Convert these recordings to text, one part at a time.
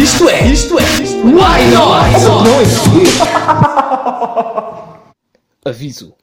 Isto é, isto é, Why Not? Não existe. Aviso.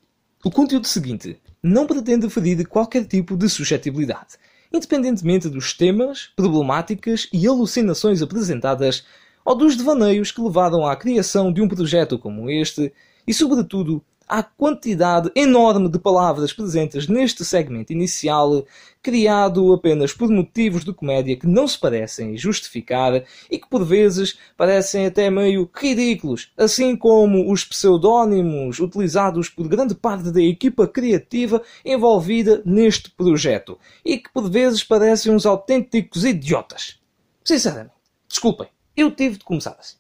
O conteúdo seguinte não pretende ferir qualquer tipo de suscetibilidade, independentemente dos temas, problemáticas e alucinações apresentadas ou dos devaneios que levaram à criação de um projeto como este e, sobretudo, à quantidade enorme de palavras presentes neste segmento inicial, criado apenas por motivos de comédia que não se parecem justificar e que por vezes parecem até meio ridículos, assim como os pseudónimos utilizados por grande parte da equipa criativa envolvida neste projeto e que por vezes parecem uns autênticos idiotas. Sinceramente, desculpem, eu tive de começar assim.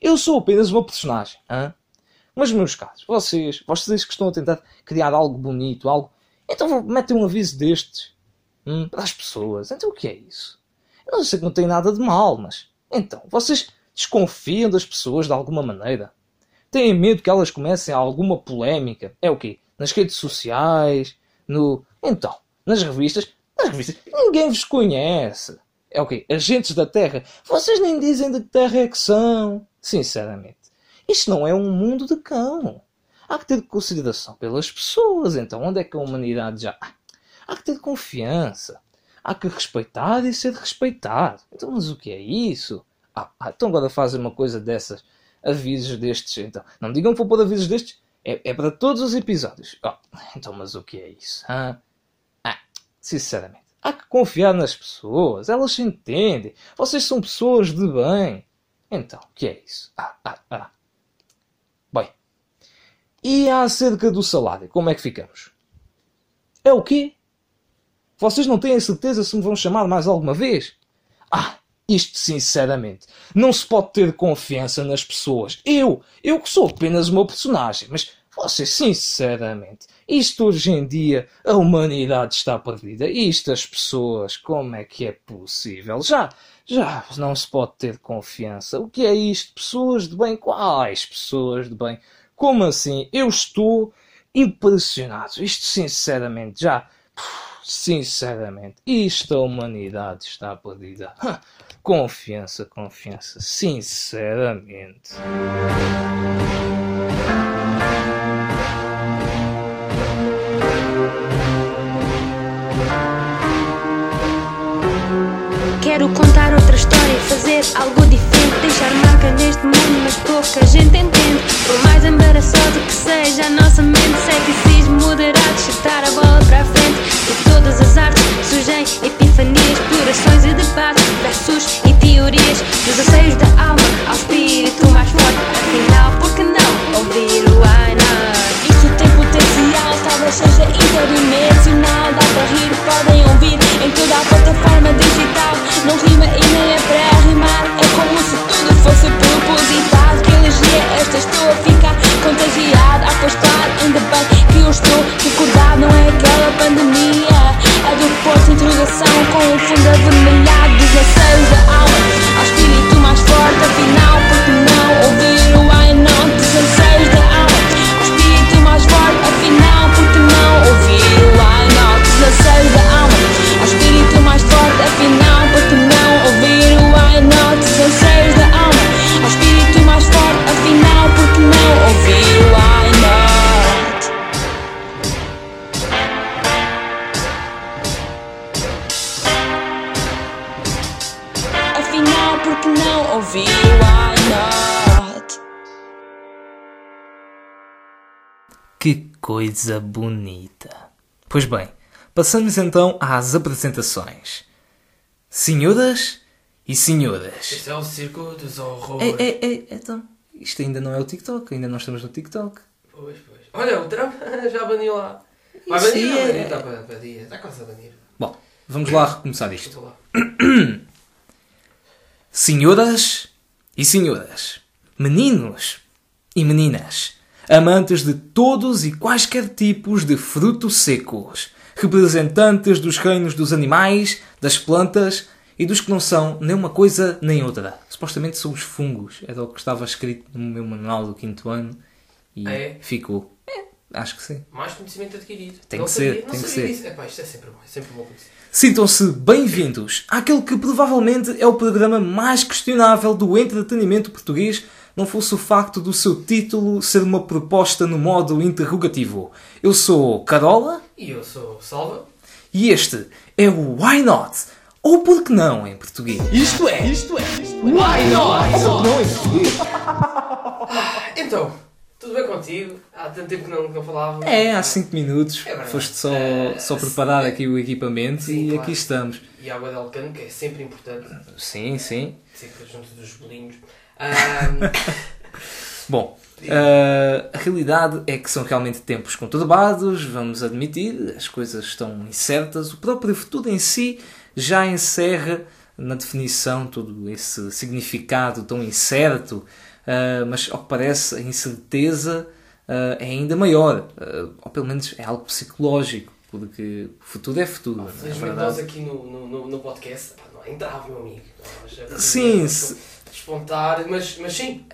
Eu sou apenas uma personagem, hein? Mas, meus caros, vocês, vocês que estão a tentar criar algo bonito, algo. Então metem um aviso destes hum, para as pessoas. Então o que é isso? Eu não sei que não tem nada de mal, mas. Então, vocês desconfiam das pessoas de alguma maneira? Têm medo que elas comecem alguma polémica? É o quê? Nas redes sociais? No. Então, nas revistas? Nas revistas? Ninguém vos conhece. É o quê? Agentes da Terra? Vocês nem dizem de que terra é que são. Sinceramente. Isto não é um mundo de cão. Há que ter consideração pelas pessoas. Então, onde é que a humanidade já. Há que ter confiança. Há que respeitar e ser respeitado. Então, mas o que é isso? Ah, ah então agora fazem uma coisa dessas. Avisos destes. Então, não digam que vou pôr avisos destes. É, é para todos os episódios. Oh, então, mas o que é isso? Ah, ah, sinceramente. Há que confiar nas pessoas. Elas se entendem. Vocês são pessoas de bem. Então, o que é isso? Ah, ah, ah. E acerca do salário, como é que ficamos? É o quê? Vocês não têm a certeza se me vão chamar mais alguma vez? Ah, isto sinceramente, não se pode ter confiança nas pessoas. Eu, eu que sou apenas uma personagem, mas vocês sinceramente, isto hoje em dia, a humanidade está perdida. Isto as pessoas, como é que é possível? Já, já não se pode ter confiança. O que é isto? Pessoas de bem? Quais pessoas de bem? Como assim? Eu estou impressionado. Isto, sinceramente, já. Sinceramente, isto a humanidade está perdida. Confiança, confiança. Sinceramente. Neste mundo, mas pouca gente entende. Por mais embaraçosa que seja a nossa mente, ceticismo moderado, chutar a bola para a frente. De todas as artes surgem epifanias, explorações e debates, versos e teorias, dos anseios da alma ao não ouvir o I not? Que coisa bonita. Pois bem, passamos então às apresentações. Senhoras e senhores. Isto é o circo dos horrores. Ei, ei, ei, então. Isto ainda não é o TikTok, ainda não estamos no TikTok. Pois, pois. Olha, o Trump já baniu lá. Vai banir, é- banir, está para, para dias. Está quase a banir. Bom, vamos lá recomeçar isto. Estou lá. Senhoras e senhoras, meninos e meninas, amantes de todos e quaisquer tipos de frutos secos, representantes dos reinos dos animais, das plantas e dos que não são nem uma coisa nem outra. Supostamente são os fungos, era o que estava escrito no meu manual do quinto ano e Ah, é? ficou. É, Acho que sim. Mais conhecimento adquirido. Tem não que sabia, ser, não tem que sabia ser. disso. Epá, isto é sempre bom, é sempre bom conhecer. Sintam-se bem-vindos àquele que provavelmente é o programa mais questionável do entretenimento português, não fosse o facto do seu título ser uma proposta no modo interrogativo. Eu sou Carola E eu sou Salva. e este é o Why Not? Ou por que não em português? Isto é, isto é, why not? Não em português. Então, tudo bem contigo? Há tanto tempo que não, que não falávamos. É, há 5 minutos É verdade. foste só, Eh, só preparar aqui o equipamento Sim, e claro. aqui estamos. E água de alcano, que é sempre importante. Sim, sim. Sempre junto dos bolinhos. Ahm, Bom, eh, a realidade é que são realmente tempos conturbados, vamos admitir, as coisas estão incertas, o próprio futuro em si já encerra na definição todo esse significado tão incerto, eh, mas ao que parece a incerteza eh, é ainda maior, eh, ou pelo menos é algo psicológico, porque o futuro é futuro, não é felizmente nós verdade? aqui no, no, no, podcast, pá, não há entrave, meu amigo. Nós, Sim, vamos se- Despontar, mas, mas sim.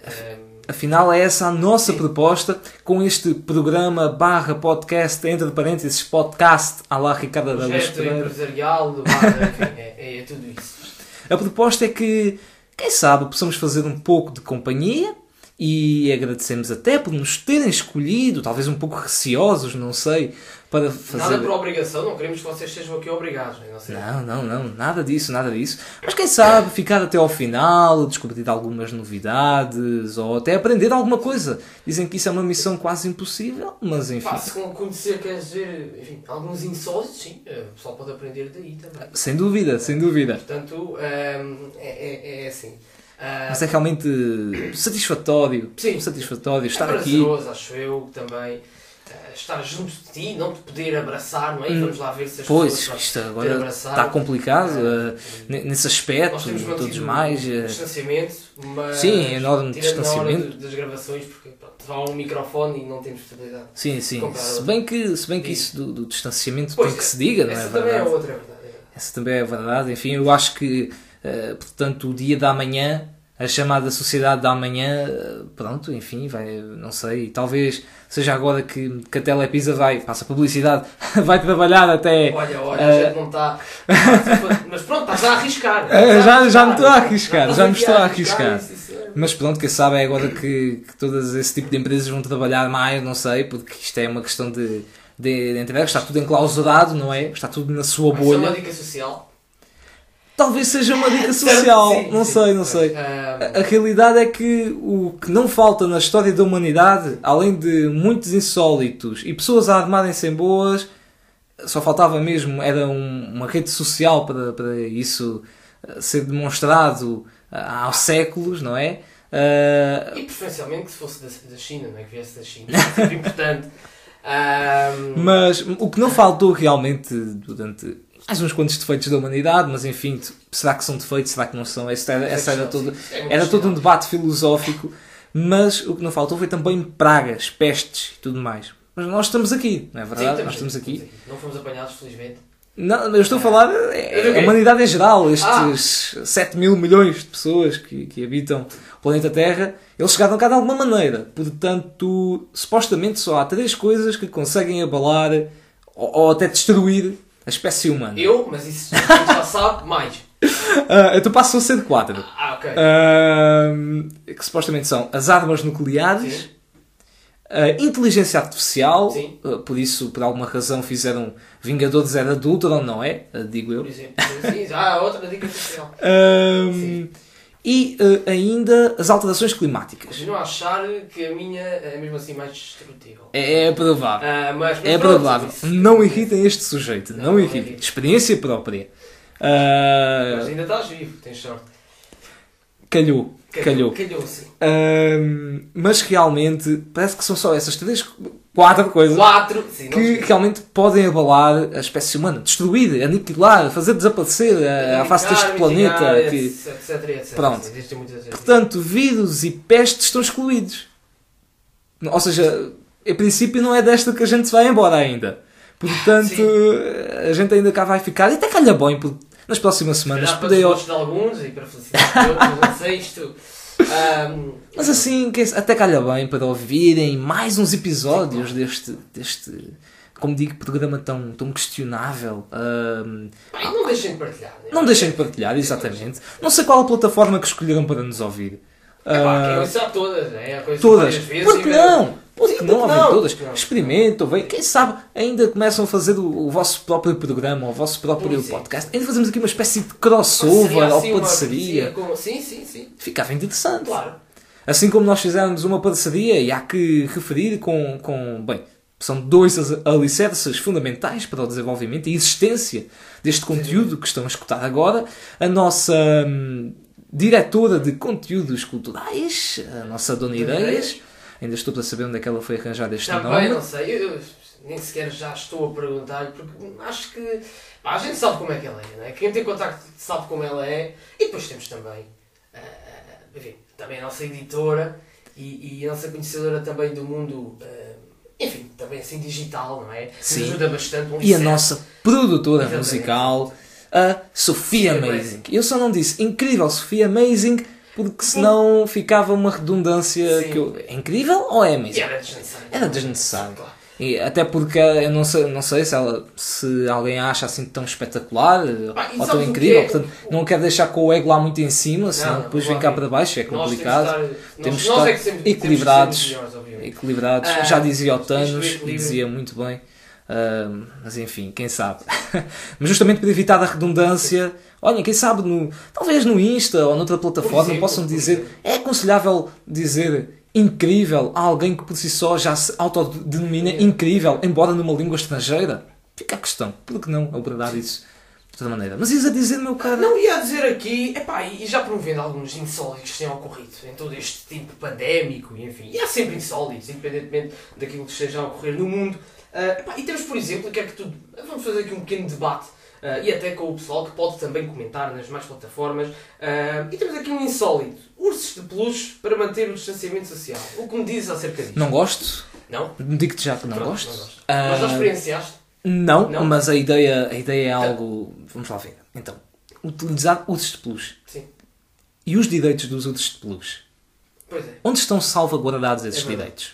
Afinal, é essa a nossa Sim. proposta com este programa barra podcast, entre parênteses, podcast à la Ricardo da Luz empresarial, barra, enfim, é, é, é tudo isso. A proposta é que, quem sabe, possamos fazer um pouco de companhia e agradecemos até por nos terem escolhido, talvez um pouco receosos, não sei, para fazer... Nada por obrigação, não queremos que vocês estejam aqui obrigados. né? Não. Não, não, não, nada disso, nada disso. Mas quem sabe ficar até ao final, descobrir algumas novidades ou até aprender alguma coisa. Dizem que isso é uma missão quase impossível, mas enfim. Pá, se com- conhecer, queres dizer, enfim, alguns insólitos, sim, eh, o pessoal pode aprender daí também. Sem dúvida, sem dúvida. Portanto, ahm, é, é, é assim. Ah, Mas é realmente satisfatório. Sim. Satisfatório estar é aqui. acho eu, também. Estar junto de ti, não te poder abraçar, não é? E Vamos lá ver se as Hum. Pois, pessoas isto agora está complicado ne- nesse aspecto, Nós temos todos mais. um eh, distanciamento, mas Sim, enorme distanciamento. de- das gravações, porque pronto, vá um microfone e não temos possibilidade. Sim, sim. Se bem que, se bem que isso do, do distanciamento Pois, tem que se diga, não é Essa também é verdade? outra, é verdade. é verdade. Essa também é verdade. Enfim, eu acho que, eh, portanto, o dia da manhã, a chamada sociedade da manhã, eh, pronto, enfim, vai, não sei, talvez seja agora que, que a Telepisa vai, passa publicidade, vai trabalhar até. Olha, olha, eh, a gente não está. Mas pronto, estás a arriscar. Estás já- já me estou a arriscar, já me estou a arriscar. isso, isso é- Mas pronto, quem sabe é agora que, que todas esse tipo de empresas vão trabalhar mais, não sei, porque isto é uma questão de, de, de entender, está tudo enclausurado, não é? Está tudo na sua Isso é uma bolha. dica social. Talvez seja uma dica social, Sim, não sim. sei, não sei. A, a realidade é que o que não falta na história da humanidade, além de muitos insólitos e pessoas a armarem-se em boas, só faltava mesmo, era um- uma rede social para, para isso eh, ser demonstrado ah, há séculos, não é? Ah, E preferencialmente que se fosse da, da China, não é? Que viesse da China. É importante. Ah, Mas o que não faltou realmente durante mais uns quantos defeitos da humanidade, mas enfim, será que são defeitos, será que não são? Esse era, esse era, todo, É era todo um debate filosófico, mas o que não faltou foi também pragas, pestes e tudo mais. Mas nós estamos aqui, não é Sim, verdade? nós estamos aqui. Não fomos apanhados, felizmente. Não, eu estou a falar é, Ok. a humanidade em geral, estes Ah. 7 mil milhões de pessoas que, que habitam o planeta Terra, eles chegaram cá de alguma maneira. Portanto, supostamente só há três coisas que conseguem abalar ou, ou até destruir a espécie humana. Eu, mas isso já sabe, mais. Ah, então passam a ser quatro. Ah, ok. Ahm, que supostamente são as armas nucleares, a inteligência artificial, Sim. ah, por isso, por alguma razão, fizeram Vingadores Era de Ultron, não é? Ah, digo eu. Por exemplo. Sim, há outra dica. Ahm, Sim. E ah, ainda as alterações climáticas. Continuo a achar que a minha é mesmo assim mais destrutível. É, é provável. Ah, mas, mas É pronto, provável. isso- Não irritem este sujeito. Não, Não, irritem. Experiência própria. Ah, Mas ainda estás vivo, tens sorte. calhou. Calhou. Calhou, sim. Mas realmente, parece que são só essas três, quatro coisas Quatro. Sim, que realmente podem abalar a espécie humana, destruir, aniquilar, fazer desaparecer a, a face deste planeta. mitigar, que- etc, etc. Pronto. Portanto, vírus e pestes estão excluídos. Ou seja, em princípio não é desta que a gente se vai embora ainda. Portanto, Sim. a gente ainda cá vai ficar. E até calha bem, porque nas próximas semanas para poder... os gostos de alguns e para felicidade de outros, não sei, isto Ahm, Mas assim, até calha bem para ouvirem mais uns episódios deste, deste como digo, programa tão, tão questionável. E não deixem de partilhar. né? não deixem de partilhar, exatamente. Não sei qual a plataforma que escolheram para nos ouvir. É pá, sabe todas, né? Coisa todas. Por que não? Por Sim, que não não? todas? Experimentam, vem. Quem sabe ainda começam a fazer o, o vosso próprio programa, o vosso próprio Pois é. podcast. Ainda fazemos aqui uma espécie de crossover ou assim, uma parceria. Sim, sim, sim. Ficava interessante. Claro. Assim como nós fizemos uma parceria, e há que referir com, com bem, são dois alicerces fundamentais para o desenvolvimento e existência deste conteúdo que estão a escutar agora. A nossa hum, diretora de conteúdos culturais, a nossa Dona Ideias. Ainda estou para saber onde é que ela foi arranjar este Também nome. não sei, eu, eu nem sequer já estou a perguntar porque acho que pá, a gente sabe como é que ela é, não é? Quem tem contacto sabe como ela é e depois temos também, ah, enfim, também a nossa editora e, e a nossa conhecedora também do mundo, ah, enfim, também assim digital, não é? Sim. Nos ajuda bastante. um E a alicerce. nossa produtora Exatamente. musical, a Sofia Sofia Amazing. Eu só não disse incrível Sofia Amazing, porque senão ficava uma redundância Sim. que eu... É incrível ou é? E era desnecessário. Era desnecessário. E até porque eu não sei, não sei se, ela, se alguém acha assim tão espetacular Ah, ou tão que incrível. é? Portanto, não quero deixar com o ego lá muito em cima, senão Não, depois vem cá para baixo, é Nós temos de complicado. estar- Temos de estar é que que equilibrados. melhores. Equilibrados. Ah, Já dizia o Thanos, e dizia muito bem. Ah, mas enfim, quem sabe. mas justamente para evitar a redundância, olhem, quem sabe, no, talvez no Insta ou noutra plataforma exemplo, possam dizer. É aconselhável dizer incrível a alguém que por si só já se autodenomina incrível, embora numa língua estrangeira? Fica a questão, por que não abordar isso de outra maneira? Mas ias a dizer, meu caro. Não ia dizer aqui, epá, e já promovendo alguns insólitos que têm ocorrido em todo este tempo pandémico, e enfim, e há sempre insólitos, independentemente daquilo que esteja a ocorrer no mundo. Ah, epá, e temos, por exemplo, que é que tu. Vamos fazer aqui um pequeno debate, e até com o pessoal que pode também comentar nas mais plataformas. Ah, e temos aqui um insólito: ursos de peluche para manter o distanciamento social. O que me dizes acerca disto? Não gosto. Não? Digo-te já que não Pronto, gosto. não gosto. Ah, Mas já experienciaste? Não, Não? mas a ideia, a ideia é algo. Vamos lá ver. Então, utilizar ursos de peluche. Sim. E os direitos dos ursos de peluche? Pois é. Onde estão salvaguardados esses É direitos?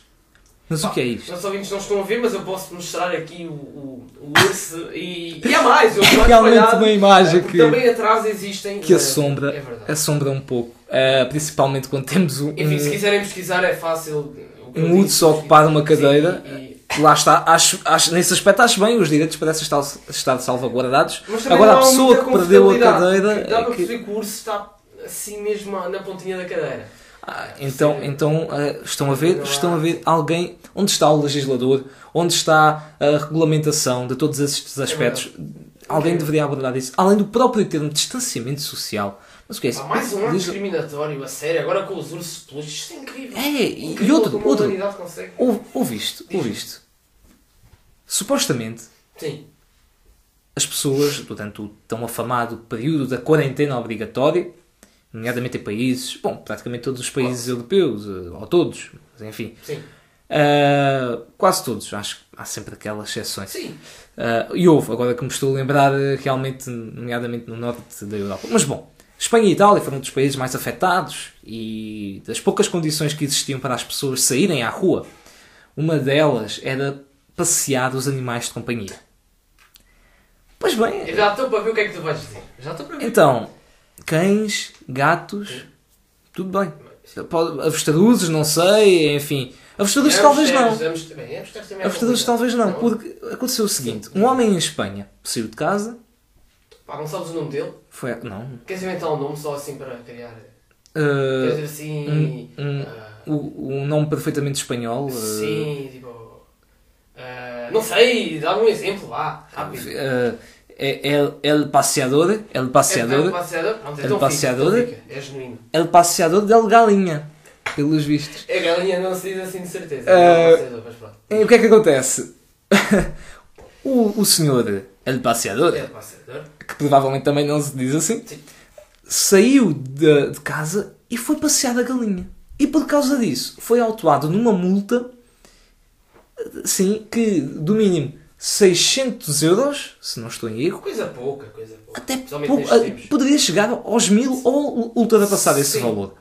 Mas o que é isto? Nossos ouvintes não estão a ver, mas eu posso mostrar aqui o, o, o urso e, e há mais. Eu estou Realmente uma imagem porque que- Também atrás existem. Que eh, assombra, É assombra um pouco. Ah, principalmente quando temos um, Enfim, se quiserem pesquisar é fácil. um urso a ocupar uma Sim, cadeira. e- e- Lá está, acho, acho, nesse aspecto acho bem, os direitos parecem estar, estar salvaguardados. Agora a pessoa que perdeu a cadeira. Dá é para perceber que o urso está assim mesmo na pontinha da cadeira. Ah, então, Sim. então ah, estão a ver, estão a ver alguém onde está o legislador, onde está a regulamentação de todos estes aspectos. Alguém Ok. deveria abordar isso, além do próprio termo de distanciamento social. Mas o que é isso? Há mais um ato Diz- discriminatório, a sério, agora com os ursos de peluche. Isto é incrível. É, e, e Incrível outro, outro. ouve isto, ouve isto. Supostamente, Sim. as pessoas, durante o tão afamado período da quarentena obrigatória, nomeadamente em países, bom, praticamente todos os países europeus, eh, ou todos, mas enfim, Sim. Uh, quase todos, acho que há sempre aquelas exceções. Sim. Uh, e houve, agora que me estou a lembrar, realmente, nomeadamente no norte da Europa. Mas bom, Espanha e Itália foram dos países mais afetados e das poucas condições que existiam para as pessoas saírem à rua, uma delas era passear os animais de companhia. Pois bem, Eu já estou para ver o que é que tu vais dizer. Já estou para ver. então, cães, gatos, tudo bem. Pode- Avestruzes, não sei, enfim. Avestruzes talvez não. Hamsters, bem, hamsters também é complicado. talvez não, porque aconteceu o seguinte: um homem em Espanha saiu de casa, Pá, não sabes o nome dele? foi. Não. Queres inventar um nome só assim para criar. uh, Quer dizer assim. um- um- ah, o, o nome perfeitamente espanhol. uh, sim, tipo. ah, não sei, dá-me um exemplo lá, rápido. Uh, é El, el El É, é um Paseador, passeador? Pronto, é El passeador? então fica, É genuíno. El Paseador del Galinha, pelos vistos. A galinha não se diz assim de certeza. É um passeador, mas pronto. E o que é que acontece? o, o senhor El Paseador, É passeador. que provavelmente também não se diz assim, Sim. saiu de, de casa e foi passear a galinha. E por causa disso foi autuado numa multa, sim, que do mínimo 600 euros, se não estou em erro, Coisa pouca, coisa pouca. até pou- poderia chegar aos mil ou ultrapassar esse valor.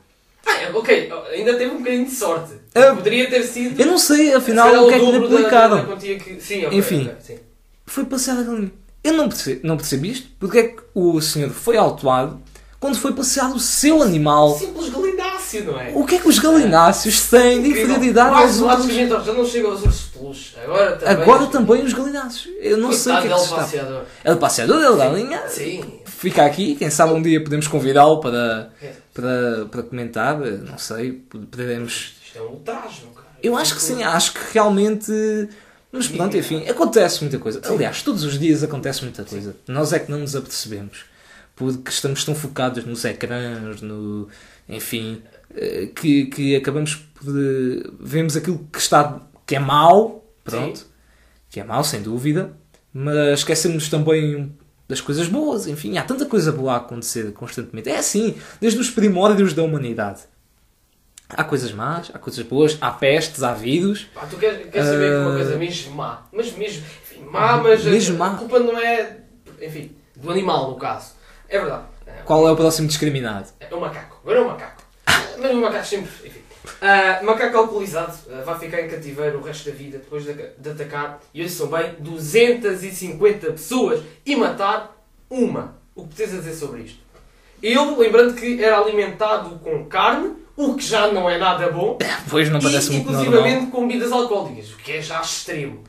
Ah, é ok, ainda teve um bocadinho de sorte. Ah, Poderia ter sido. Eu não sei, se afinal, o que é que lhe da- aplicaram. da que- Sim, ok, Enfim. ok, sim. Foi galinha. Eu não percebi, não percebi isto. Porque é que o senhor foi autuado quando foi passear o seu animal? Simples galináceo, não é? O que é que os galináceos têm de inferioridade Quase aos outros? já não chega aos ursos peluche. Agora também. Agora também os galináceos. Eu não sei o que é que se está. passeador. É o passeador, é o galinha. Sim. Fica aqui, quem sabe um dia podemos convidá-lo para, É. para, para comentar. Não sei, poderemos. Isto é um ultraje, cara. Eu acho que sim, acho que realmente. Mas pronto, enfim, acontece muita coisa. Aliás, todos os dias acontece muita coisa. Nós é que não nos apercebemos. Porque estamos tão focados nos ecrãs, no. Enfim, eh, que, que acabamos por. eh, Vemos aquilo que está. que é mau, pronto. Sim. Que é mau, sem dúvida. Mas esquecemos também das coisas boas. Enfim, há tanta coisa boa a acontecer constantemente. É assim, desde os primórdios da humanidade. Há coisas más, há coisas boas, há pestes, há vírus. Pá, tu queres, queres saber que uma coisa mesmo má. Mas mesmo. Enfim, má, mas. a- Mesmo a, má. culpa não é. Enfim, do animal, no caso. É verdade. Qual é o próximo discriminado? É um macaco. Agora é um macaco. Mas o macaco sempre. Enfim. Ah, macaco alcoolizado ah, vai ficar em cativeiro o resto da vida depois de, de atacar, e hoje são bem, 250 pessoas e matar uma. O que tens a dizer sobre isto? Ele, lembrando que era alimentado com carne, o que já não é nada bom, Pois não parece e muito normal. inclusivamente com bebidas alcoólicas, o que é já extremo. Ou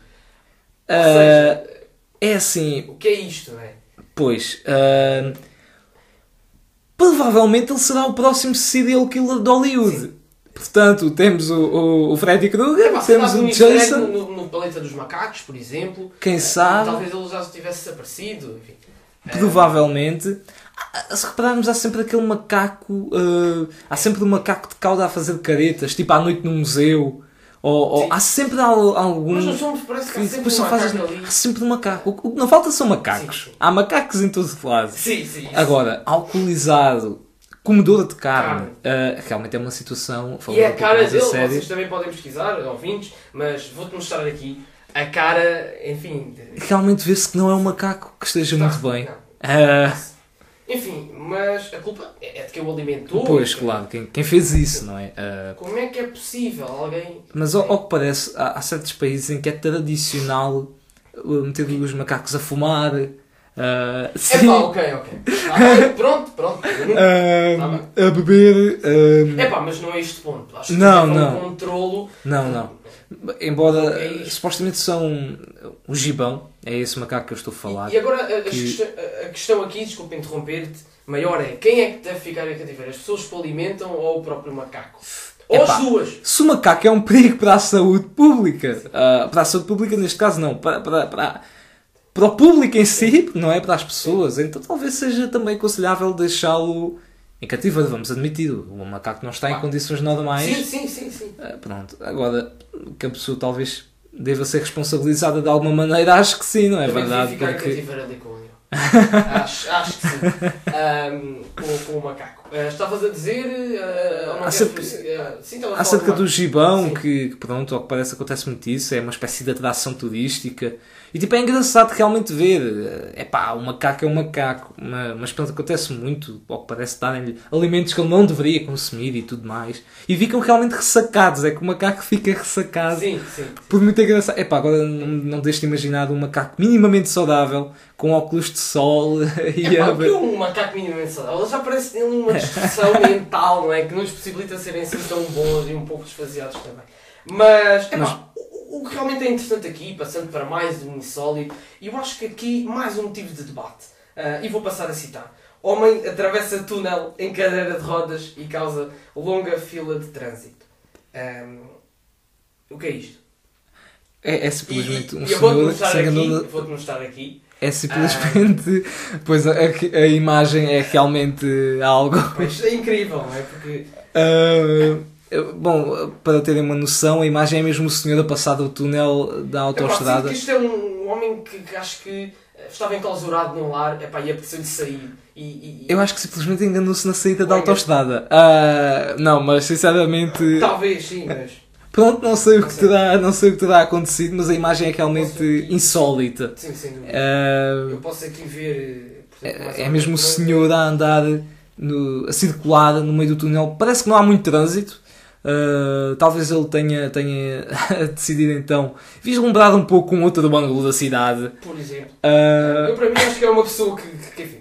Ah, seja, é assim, o que é isto, não é? pois. ah, provavelmente ele será o próximo serial killer de Hollywood. Portanto, temos o, o, o Freddy Krueger, É, temos o um Jason, No, no Planeta dos Macacos, por exemplo. quem Eh, sabe, Talvez ele já tivesse desaparecido. Enfim. Provavelmente. Ah, Se repararmos, há sempre aquele macaco. ah, há sempre um macaco de cauda a fazer caretas, tipo à noite no museu. Ou, ou há sempre al- algum. Mas filmes parece que há sempre um ali. Há sempre um macaco. O que- O não falta são macacos. Sim. Há macacos em todo lado. Sim, sim. isso. Agora, alcoolizado, comedor de carne, Carne. ah, realmente é uma situação. E a cara dele, sério. vocês também podem pesquisar, ouvintes, mas vou-te mostrar aqui a cara, enfim. Realmente vê-se que não é um macaco que esteja Tá, muito bem. Ah, Enfim, mas a culpa é de quem o alimentou. pois, claro, quem, quem fez isso, não é? Ah, Como é que é possível alguém. mas ao, ao que parece, há, há certos países em que é tradicional uh, meter os macacos a fumar. É sim, pá, ok, ok. Tá bem, pronto, pronto. ah, Tá a beber. É pá, mas não é este ponto. Acho que Não, haver não. um controlo. não, não. Embora É supostamente são o gibão, é esse macaco que eu estou a falar. E, e agora a, que- questão, a- questão aqui, desculpa interromper-te, maior é quem é que deve ficar em cativeiro? As pessoas que o alimentam ou o próprio macaco? Ou Epá. as duas? Se o macaco é um perigo para a saúde pública, ah, para a saúde pública neste caso não, para, para, para, para o público em si, não é para as pessoas, então talvez seja também aconselhável deixá-lo em cativeiro, vamos admitir, o macaco não está em Pá. condições normais. Sim, sim, sim, sim. Ah, pronto, agora que a pessoa talvez deva ser responsabilizada de alguma maneira, acho que sim, não é Também verdade? ficar Porque... em cativeiro ali com ele. acho, acho que sim. Ahm, com, com o macaco. Ah, estavas a dizer. não Acerca- a Acerca do gibão, Sim. que, que pronto, ao que parece acontece muito isso, é uma espécie de atração turística. E tipo, é engraçado realmente ver. É pá, o macaco é um macaco, mas, mas pronto, acontece muito, ao que parece darem-lhe alimentos que ele não deveria consumir e tudo mais. E ficam realmente ressacados, é que o macaco fica ressacado. Sim, sim. Por muito engraçado. Epá, agora não, não deixo de imaginar um macaco minimamente saudável, com óculos de sol e É pá, a... que é um macaco minimamente saudável? Ele já parece uma distorção mental, não é? Que nos possibilita serem assim tão bons e um pouco desfaseados também. Mas, é pá, o, o que realmente é interessante aqui, passando para mais um insólito, e eu acho que aqui mais um motivo de debate. Ah, e vou passar a citar. Homem atravessa túnel em cadeira de rodas e causa longa fila de trânsito. Ahm, o que é isto? É, é simplesmente um e eu vou-te mostrar na- vou-te mostrar aqui. É simplesmente. Pois a, a- imagem é realmente algo. Pois é incrível, não é? Porque Ah, bom, para terem uma noção, a imagem é mesmo o senhor a passar do túnel da autoestrada. que isto é um homem que, que acho que eh, estava enclausurado num lar epá, e apeteceu-lhe sair. E, e- Eu acho que simplesmente enganou-se na saída da autoestrada. Ah, não, mas sinceramente. Talvez, sim, mas. Pronto, não sei, o que terá, não sei o que terá acontecido, mas a imagem é realmente insólita. Sim, sem dúvida. Ah, Eu posso aqui ver. mais é, é mesmo o senhor a andar no- a circular no meio do túnel. Parece que não há muito trânsito. Uh, talvez ele tenha, tenha decidido então vislumbrar um pouco um outro ângulo da cidade. Por exemplo. Uh, Eu, para mim, acho que era uma pessoa que, que- que,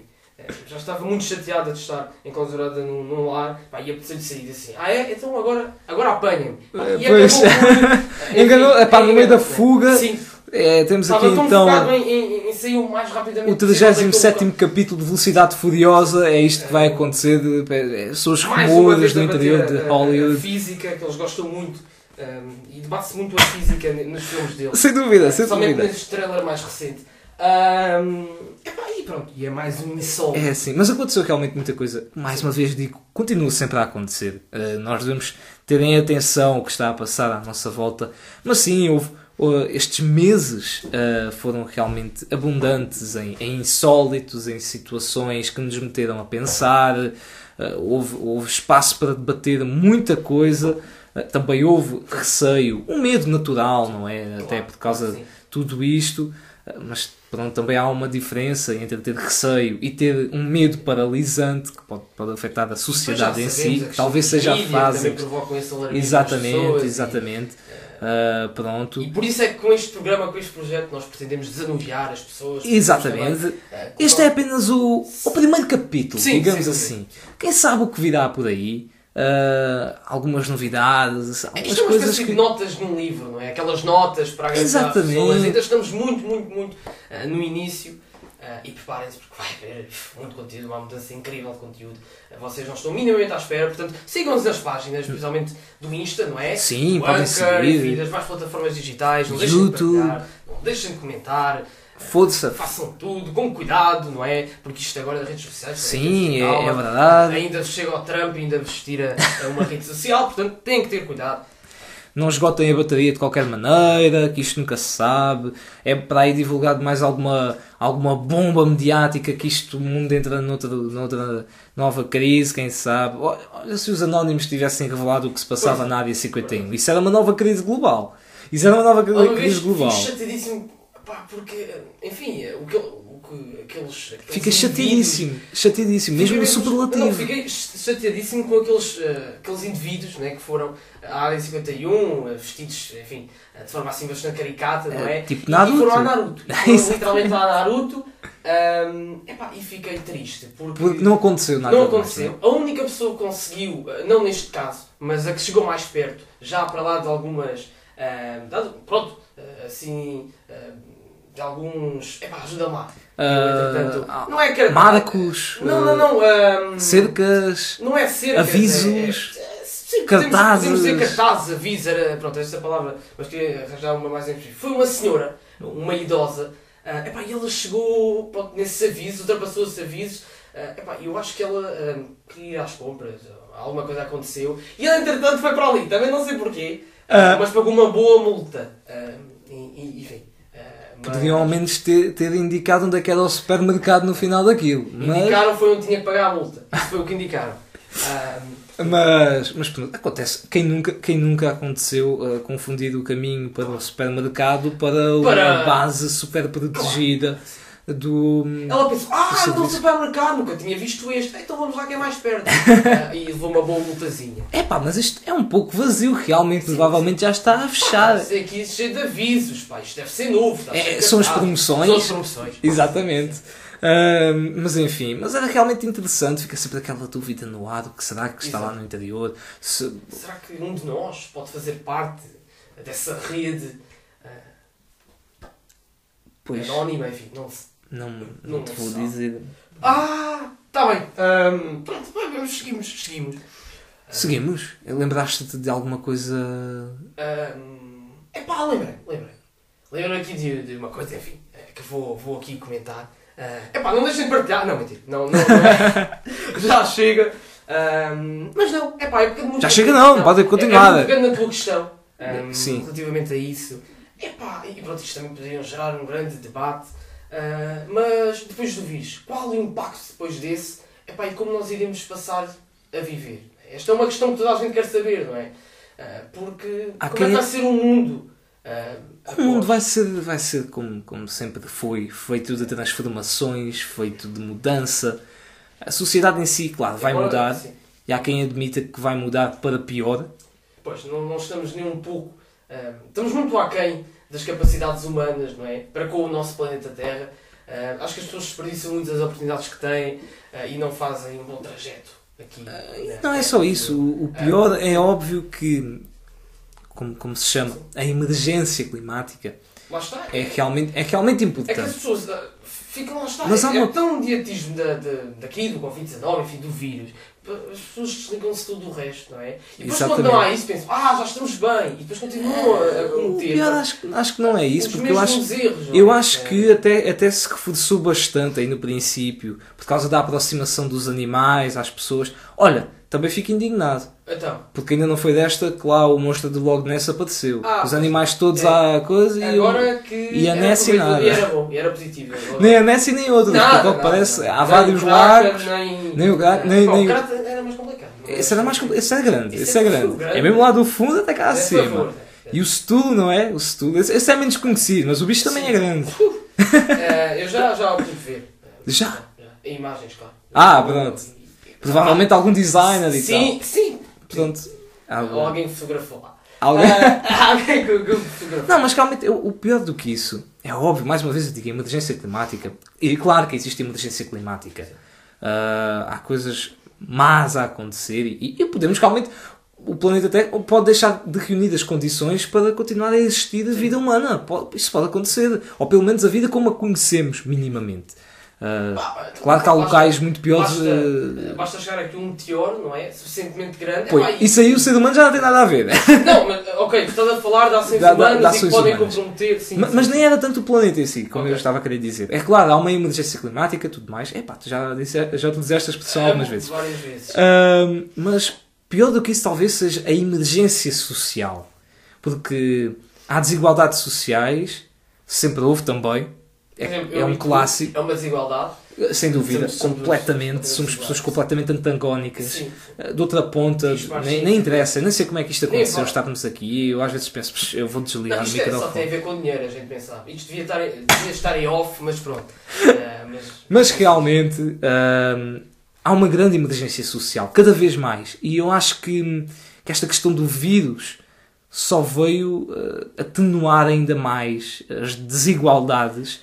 já estava muito chateada de estar enclausurada num, num lar pá, e apeteceu-lhe sair assim. Ah, é? Então agora, agora apanha-me. Pá, E Pois. acabou por, enfim, Enganou- epá, no meio da fuga, Sim, é, temos aqui estava tão então em, em, em sair o mais rapidamente o possível daquele 37 capítulo de Velocidade Furiosa. É isto que vai acontecer. De, é, são os rumores do interior de a- a- A, Hollywood. física, que eles gostam muito. um, e debate-se muito a física nos filmes deles. Sem dúvida, sem Somente dúvida. neste trailer mais recente. Um, epá, e pronto, e é mais um insólito. É assim, mas aconteceu realmente muita coisa. Mais uma vez digo, continua sempre a acontecer. Uh, nós devemos terem atenção ao que está a passar à nossa volta. Mas sim, houve, uh, estes meses uh, foram realmente abundantes em, em insólitos, em situações que nos meteram a pensar. Uh, houve, houve espaço para debater muita coisa. Uh, também houve receio, um medo natural, não é? Até por causa claro de sim. tudo isto. Mas pronto, também há uma diferença entre ter receio e ter um medo paralisante que pode, pode afetar a sociedade em si. questão Talvez seja a fase. Exatamente, e- exatamente. Uh, pronto. E por isso é que com este programa, com este projeto, nós pretendemos desanuviar as pessoas. Exatamente. Eh, Este é apenas o, o primeiro capítulo, Sim, digamos sim, assim. Quem sabe o que virá por aí? Uh, algumas novidades, algumas Isto é coisas que. de notas num livro, não é? Aquelas notas para agradar as Exatamente. pessoas. Estamos muito, muito, muito eh, no início. eh, e preparem-se porque vai haver muito conteúdo, uma mudança incrível de conteúdo. Vocês não estão minimamente à espera, portanto sigam-nos nas páginas, especialmente do Insta, não é? Sim, Do podem Anchor, seguir. enfim, das mais plataformas digitais, não deixem YouTube. de partilhar, não deixem de comentar, Força. façam tudo com cuidado, não é? Porque isto agora das redes sociais também Sim, é, calma. é verdade. Ainda chega ao Trump, ainda vos tira a uma rede social, portanto têm que ter cuidado. Não esgotem a bateria de qualquer maneira, que isto nunca se sabe. É para aí divulgado mais alguma, alguma bomba mediática que isto o mundo entra noutra, noutra nova crise, quem sabe. Olha, se os anónimos tivessem revelado o que se passava Pois. na área 51. Isso era uma nova crise global. Isso era uma nova Uma crise global. fico chateadíssimo, pá, porque, enfim, o que, o que aqueles. aqueles Fica chateadíssimo, chateadíssimo, mesmo no superlativo. Não, fiquei chateadíssimo com aqueles, eh, aqueles indivíduos né, que foram à área 51, eh, vestidos, enfim, eh, de forma assim bastante caricata, não é? É, tipo Naruto. E foram a Naruto. E foram literalmente lá a Naruto. ahm, epá, e fiquei triste, porque. Porque não aconteceu nada. Não mais, aconteceu. A única pessoa que conseguiu, não neste caso, mas a que chegou mais perto, já para lá de algumas. dado- pronto, assim. ah, de alguns. Epá, ajuda-me lá. Eu, ah, não é. Marcos, Não, não, ah, não. cercas, Não é cercas. avisos, é- é- sim, cartazes. Podemos, podemos dizer cartazes, avisos. Pronto, esta palavra, mas queria arranjar uma mais específica. Foi uma senhora, uma idosa. ah, epá, e ela chegou pronto, nesses avisos, ultrapassou esses avisos. ah, epá, eu acho que ela ah, queria ir às compras, alguma coisa aconteceu. E ela, entretanto, foi para ali, também não sei porquê, Ah. mas pagou uma boa multa. Ah, e, e, enfim. Mas- Poderiam ao menos ter, ter indicado onde é que era o supermercado no final daquilo. Mas, Indicaram foi onde tinha que pagar a multa. Isso foi o que indicaram. Ah, mas, mas pronto, acontece. Quem nunca, quem nunca aconteceu uh, confundir o caminho para o supermercado para uma Para- base super protegida do. Ela pensou, ah, eu vou supermercado, nunca tinha visto este, então vamos lá que é mais perto. Ah, e levou uma boa multazinha. Epá, mas isto é um pouco vazio, realmente, provavelmente já está a fechar. Isto aqui cheio de avisos, pá, isto deve ser novo. É, são as promoções. São as promoções. Exatamente. Ahm, mas enfim, mas era realmente interessante, fica sempre aquela dúvida no ar, o que será que está lá Exato. no interior? Se, Será que um de nós pode fazer parte dessa rede pois, anónima, enfim, não se... não, não não te vou sabe. dizer. Ah, está bem. Ahm, pronto, vamos, seguimos, seguimos. Seguimos? Lembraste-te de alguma coisa. Ahm, epá, lembrei, lembrei. Lembrei aqui de, de uma coisa, enfim, eh, que vou, vou aqui comentar. Ah, epá, não deixem de partilhar. Não, mentira. Não, não, não é. Já chega. Ahm, mas não, epá, é porque muito Já chega não, pode continuar. É, é muito pegando na tua questão. ahm, Sim. Relativamente a isso. Epá, e pronto, isto também poderiam gerar um grande debate. Ah, mas depois do vírus, qual o impacto depois desse? Epá, e como nós iremos passar a viver? Esta é uma questão que toda a gente quer saber, não é? Ah, porque Há como é que vai ser um mundo? ah, O mundo vai ser, vai ser como, como sempre foi, feito de transformações, feito de mudança. A sociedade em si, claro, vai Agora, mudar. sim. E há quem admita que vai mudar para pior. Pois, não, não estamos nem um pouco. ah, estamos muito aquém das capacidades humanas, não é? Para com o nosso planeta Terra. Ah, acho que as pessoas desperdiçam muitas oportunidades que têm ah, e não fazem um bom trajeto aqui. né? Não é só isso. O, pior é óbvio que, como, como se chama, a emergência climática é realmente, é realmente É que as importante. pessoas ficam lá está. Mas é, há uma- é tão mediatismo da, da, daqui, do Covid-19, enfim, do vírus. As pessoas desligam-se tudo do resto, não é? E depois quando Exatamente. não há isso, pensam, ah, já estamos bem. E depois continuam a, a O cometer pior acho, acho que não é isso, porque eu acho, erros. eu é? acho que até, até se reforçou bastante aí no princípio, por causa da aproximação dos animais às pessoas. Olha, também fico indignado. Então, Porque ainda não foi desta que lá o monstro de Logo Ness apareceu. Ah, Os animais todos é. à coisa e eu- agora que. e a era Nessie proveitoso- nada. E era e era positivo. Agora- nem a Nessie nem outra. Nada, porque nada, parece, nada. há vários lagos. Nem, nem o Kraken, nem- Bom, nem o o- Kraken era mais complicado. é? Esse era mais compl- esse é grande, Esse esse é é grande. grande. É mesmo lá do fundo até cá É, por acima. favor. E o Stu, não é? O Stu, esse, esse é menos conhecido, mas o bicho também é grande. Eu já, já o pude ver. Já? Em imagens, claro. Ah, pronto. Provavelmente algum designer e Sim, sim. tal. Portanto, algum- alguém fotografou lá. alguém- alguém que, que fotografou. Não, mas realmente o pior do que isso é óbvio, mais uma vez eu digo, a emergência climática. E claro que existe emergência climática. Ah, há coisas más a acontecer e, e podemos realmente. O planeta Terra pode deixar de reunir as condições para continuar a existir a vida humana. Pode- isso pode acontecer. Ou pelo menos a vida como a conhecemos, minimamente. Ah, Pá, claro que há basta- locais muito piores. Basta, ah, basta chegar aqui um meteoro, não é? Suficientemente grande. Pois, e- isso aí o ser humano já não tem nada a ver. Não, mas ok, estás a falar de ações Dá- dá- humanas e que podem humanas. comprometer. Sim, Ma- sim. Mas nem era tanto o planeta em si, como Ok. eu estava a querer dizer. É claro, há uma emergência climática e tudo mais. Epá, tu já, disse, já utilizei esta expressão algumas vezes. Várias vezes. Mas pior do que isso talvez seja a emergência social. Porque há desigualdades sociais, sempre houve também. É, exemplo, é um clássico, É uma desigualdade. sem dúvida, Somos- completamente. somos pessoas completamente antagónicas. Sim. De outra ponta, Isto nem, nem interessa, nem sei como é que isto aconteceu, estarmos aqui. Eu às vezes penso, "Psh, eu vou desligar Não, o isto é, só microfone. tem a ver com dinheiro, a gente pensava. Isto devia estar, devia estar em off, mas pronto. Ah, mas, Mas realmente hum, há uma grande emergência social, cada vez mais. E eu acho que, que esta questão do vírus só veio uh, atenuar ainda mais as desigualdades, uh,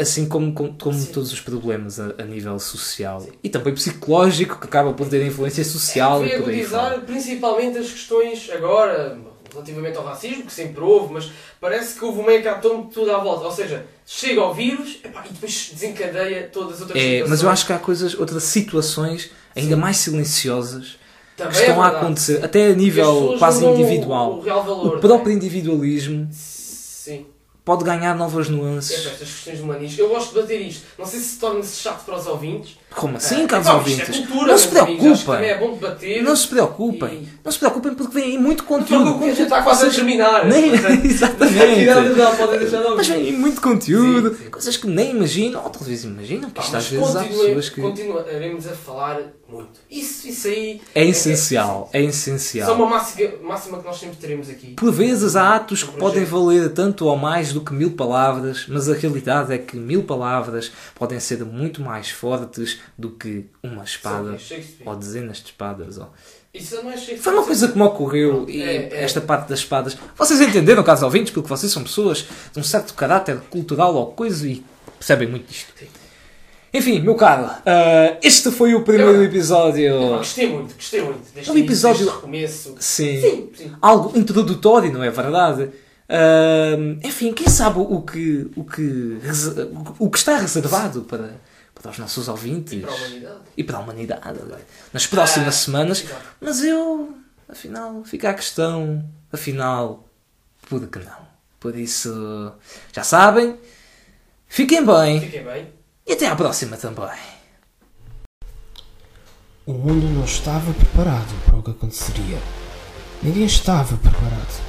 assim como, como, como Sim. todos os problemas a, a nível social. E também psicológico, que acaba por ter influência social Foi e por aí fora. principalmente as questões agora, relativamente ao racismo, que sempre houve, mas parece que houve um meio-catão de tudo à volta. Ou seja, chega ao vírus epá, e depois desencadeia todas as outras É, situações. mas eu acho que há coisas, outras situações ainda Sim. mais silenciosas Também que estão é a acontecer, até a nível quase individual. O, o. O próprio não individualismo é? Sim. Pode ganhar novas É nuances. estas questões humanistas. Eu gosto de bater isto. Não sei se torna-se chato para os ouvintes. Como assim, Ah, caros pá, ouvintes? É cultura, não se meus amigos. Acho que também é preocupem. bom debater. Não se preocupem. E- Não se preocupem porque vem aí muito conteúdo. a gente está quase a terminar. Nem... Exatamente. deixar de ouvir. Mas vem aí muito conteúdo. Sim, sim. Coisas que nem imaginam. Ou talvez imaginam. Que Pá, isto às vezes há pessoas que... Continuaremos a falar muito. Isso, isso aí. É essencial. É essencial. Só uma máxima, máxima que nós sempre teremos aqui. Por vezes há atos que podem valer tanto ou mais do que mil palavras, mas a realidade é que mil palavras podem ser muito mais fortes do que uma espada é ou dezenas de espadas. Ou... Isso não é Shakespeare. Foi uma coisa que me ocorreu e É, é. esta parte das espadas. Vocês entenderam, caros ouvintes, porque vocês são pessoas de um certo caráter cultural ou coisa e percebem muito disto. Sim. Enfim, meu caro, ah, este foi o primeiro Eu- episódio. Epá, gostei muito, gostei muito. Deste É um episódio- Deste recomeço. Sim. Sim, sim. algo introdutório, não é verdade? Ahm, enfim, quem sabe o que, o que, o que está reservado para, para os nossos ouvintes E para a humanidade. e para a humanidade nas próximas Ah, semanas. exato. Mas eu, afinal, fica a questão, afinal, por que não? Por isso, já sabem, fiquem bem Fiquem bem. e até à próxima também. O mundo não estava preparado para o que aconteceria. Ninguém estava preparado.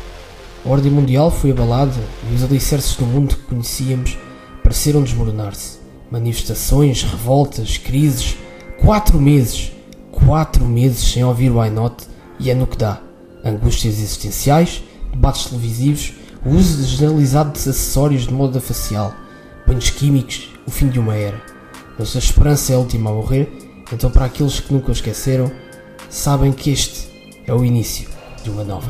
A ordem mundial foi abalada e os alicerces do mundo que conhecíamos pareceram desmoronar-se. Manifestações, revoltas, crises. Quatro meses. Quatro meses sem ouvir o I Not e é no que dá. Angústias existenciais, debates televisivos, o uso generalizado de acessórios de moda facial, banhos químicos, o fim de uma era. Mas a esperança é a última a morrer Então, para aqueles que nunca esqueceram, sabem que este é o início de uma nova.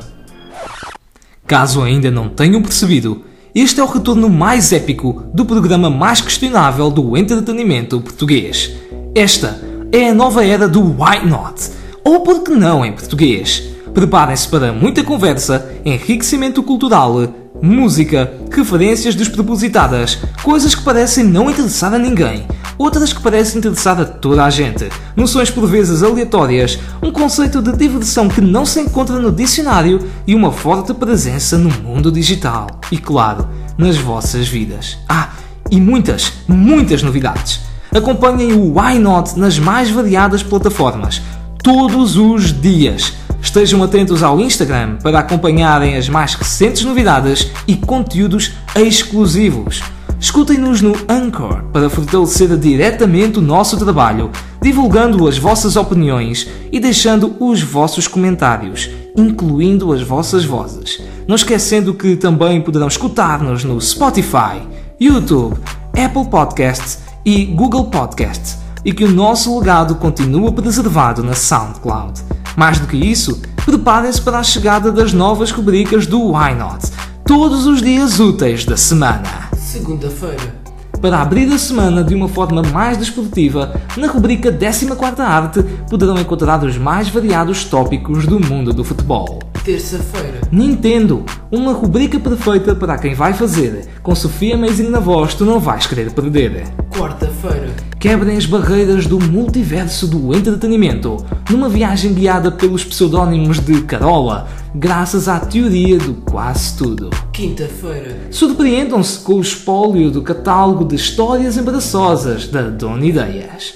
Caso ainda não tenham percebido, este é o retorno mais épico do programa mais questionável do entretenimento português. Esta é a nova era do Why Not? Ou por que não em português? Preparem-se para muita conversa, enriquecimento cultural, música, referências despropositadas, coisas que parecem não interessar a ninguém, outras que parecem interessar a toda a gente, noções por vezes aleatórias, um conceito de diversão que não se encontra no dicionário e uma forte presença no mundo digital. E claro, nas vossas vidas. Ah, e muitas, muitas novidades. Acompanhem o Why Not nas mais variadas plataformas, todos os dias. Estejam atentos ao Instagram para acompanharem as mais recentes novidades e conteúdos exclusivos. Escutem-nos no Anchor para fortalecer diretamente o nosso trabalho, divulgando as vossas opiniões e deixando os vossos comentários, incluindo as vossas vozes. Não esquecendo que também poderão escutar-nos no Spotify, YouTube, Apple Podcasts e Google Podcasts e que o nosso legado continua preservado na SoundCloud. Mais do que isso, preparem-se para a chegada das novas rubricas do Why Not, todos os dias úteis da semana. Segunda-feira. Para abrir a semana de uma forma mais desportiva, na rubrica 14 Arte poderão encontrar os mais variados tópicos do mundo do futebol. Terça-feira. Nintendo, uma rubrica perfeita para quem vai fazer. Com Sofia Amazing na voz, tu não vais querer perder. Quarta-feira. Quebrem as barreiras do multiverso do entretenimento, numa viagem guiada pelos pseudónimos de Carola, graças à teoria do quase tudo. Quinta-feira. Surpreendam-se com o espólio do catálogo de histórias embaraçosas da Dona Ideias.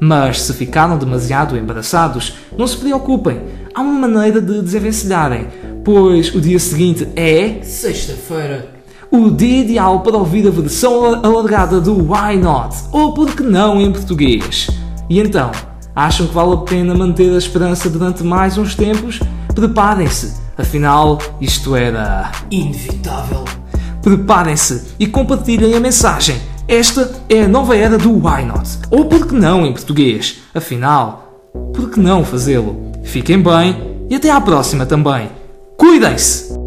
Mas se ficaram demasiado embaraçados, não se preocupem, há uma maneira de desenvencilharem, pois o dia seguinte é Sexta-feira. o dia ideal para ouvir a versão alargada do Why Not, ou por que não em português. E então, acham que vale a pena manter a esperança durante mais uns tempos? Preparem-se, afinal, isto era. Inevitável. Preparem-se e compartilhem a mensagem. Esta é a nova era do Why Not, ou por que não em português. Afinal, por que não fazê-lo? Fiquem bem e até à próxima também. Cuidem-se!